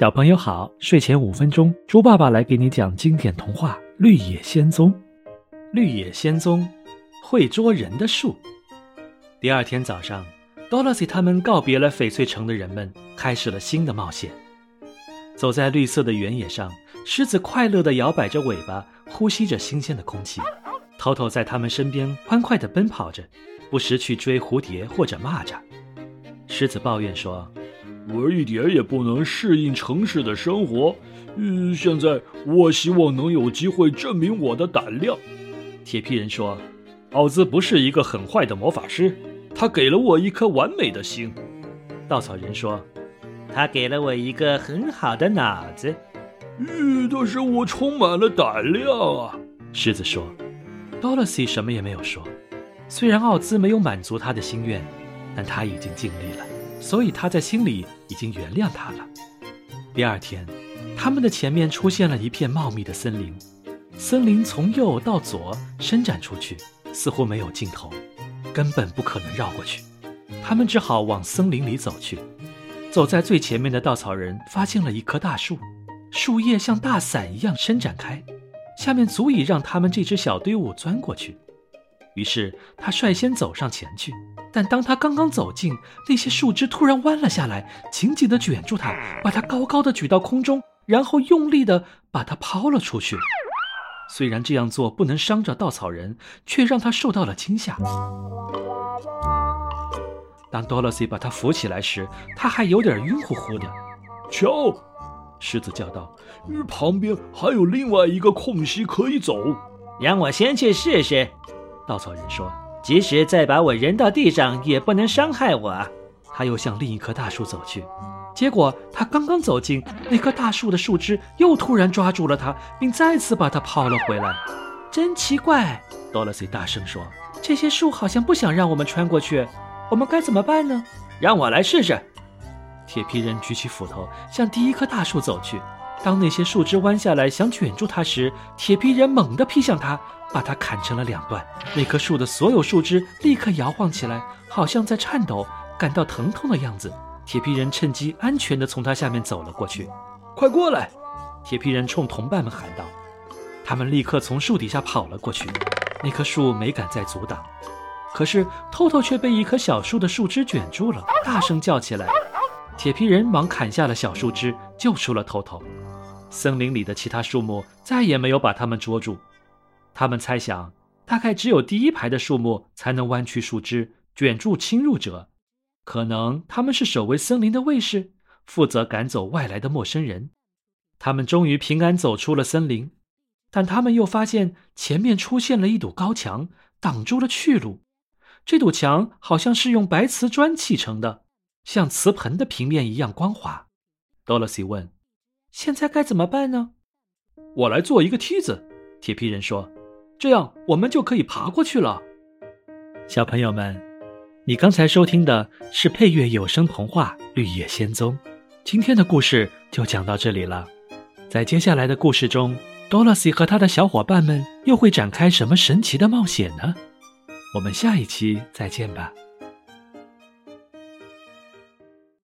小朋友好，睡前五分钟，猪爸爸来给你讲经典童话《绿野仙踪》。绿野仙踪，会捉人的树。第二天早上，Dorothy 他们告别了翡翠城的人们，开始了新的冒险。走在绿色的原野上，狮子快乐地摇摆着尾巴，呼吸着新鲜的空气。偷偷在他们身边欢快地奔跑着，不时去追蝴蝶或者蚂蚱。狮子抱怨说：“我一点也不能适应城市的生活。嗯，现在我希望能有机会证明我的胆量。”铁皮人说：“奥兹不是一个很坏的魔法师，他给了我一颗完美的心。”稻草人说：“他给了我一个很好的脑子。”嗯，但是我充满了胆量啊！狮子说。Dorothy 什么也没有说。虽然奥兹没有满足他的心愿，但他已经尽力了，所以他在心里已经原谅他了。第二天，他们的前面出现了一片茂密的森林。森林从右到左伸展出去，似乎没有尽头，根本不可能绕过去。他们只好往森林里走去。走在最前面的稻草人发现了一棵大树，树叶像大伞一样伸展开，下面足以让他们这支小队伍钻过去。于是他率先走上前去，但当他刚刚走近，那些树枝突然弯了下来，紧紧地卷住他，把他高高的举到空中，然后用力地把他抛了出去。虽然这样做不能伤着稻草人，却让他受到了惊吓。当 Dorothy 把他扶起来时，他还有点晕乎乎的。瞧，狮子叫道：“旁边还有另外一个空隙可以走。”让我先去试试。稻草人说：“即使再把我扔到地上，也不能伤害我。”他又向另一棵大树走去。结果他刚刚走近那棵大树的树枝，又突然抓住了他，并再次把他抛了回来。真奇怪，多萝西大声说：“这些树好像不想让我们穿过去，我们该怎么办呢？”让我来试试。铁皮人举起斧头向第一棵大树走去。当那些树枝弯下来想卷住他时，铁皮人猛地劈向他，把他砍成了两段。那棵树的所有树枝立刻摇晃起来，好像在颤抖，感到疼痛的样子。铁皮人趁机安全地从他下面走了过去。快过来！铁皮人冲同伴们喊道。他们立刻从树底下跑了过去。那棵树没敢再阻挡，可是透透却被一棵小树的树枝卷住了，大声叫起来。铁皮人忙砍下了小树枝，救出了透透。森林里的其他树木再也没有把它们捉住。他们猜想，大概只有第一排的树木才能弯曲树枝，卷住侵入者。可能他们是守卫森林的卫士，负责赶走外来的陌生人。他们终于平安走出了森林，但他们又发现前面出现了一堵高墙，挡住了去路。这堵墙好像是用白瓷砖砌成的，像瓷盆的平面一样光滑。多萝西问：“现在该怎么办呢？”“我来做一个梯子。”铁皮人说，“这样我们就可以爬过去了。”小朋友们。你刚才收听的是配乐有声童话《绿野仙踪》，今天的故事就讲到这里了。在接下来的故事中，Dorothy 和他的小伙伴们又会展开什么神奇的冒险呢？我们下一期再见吧。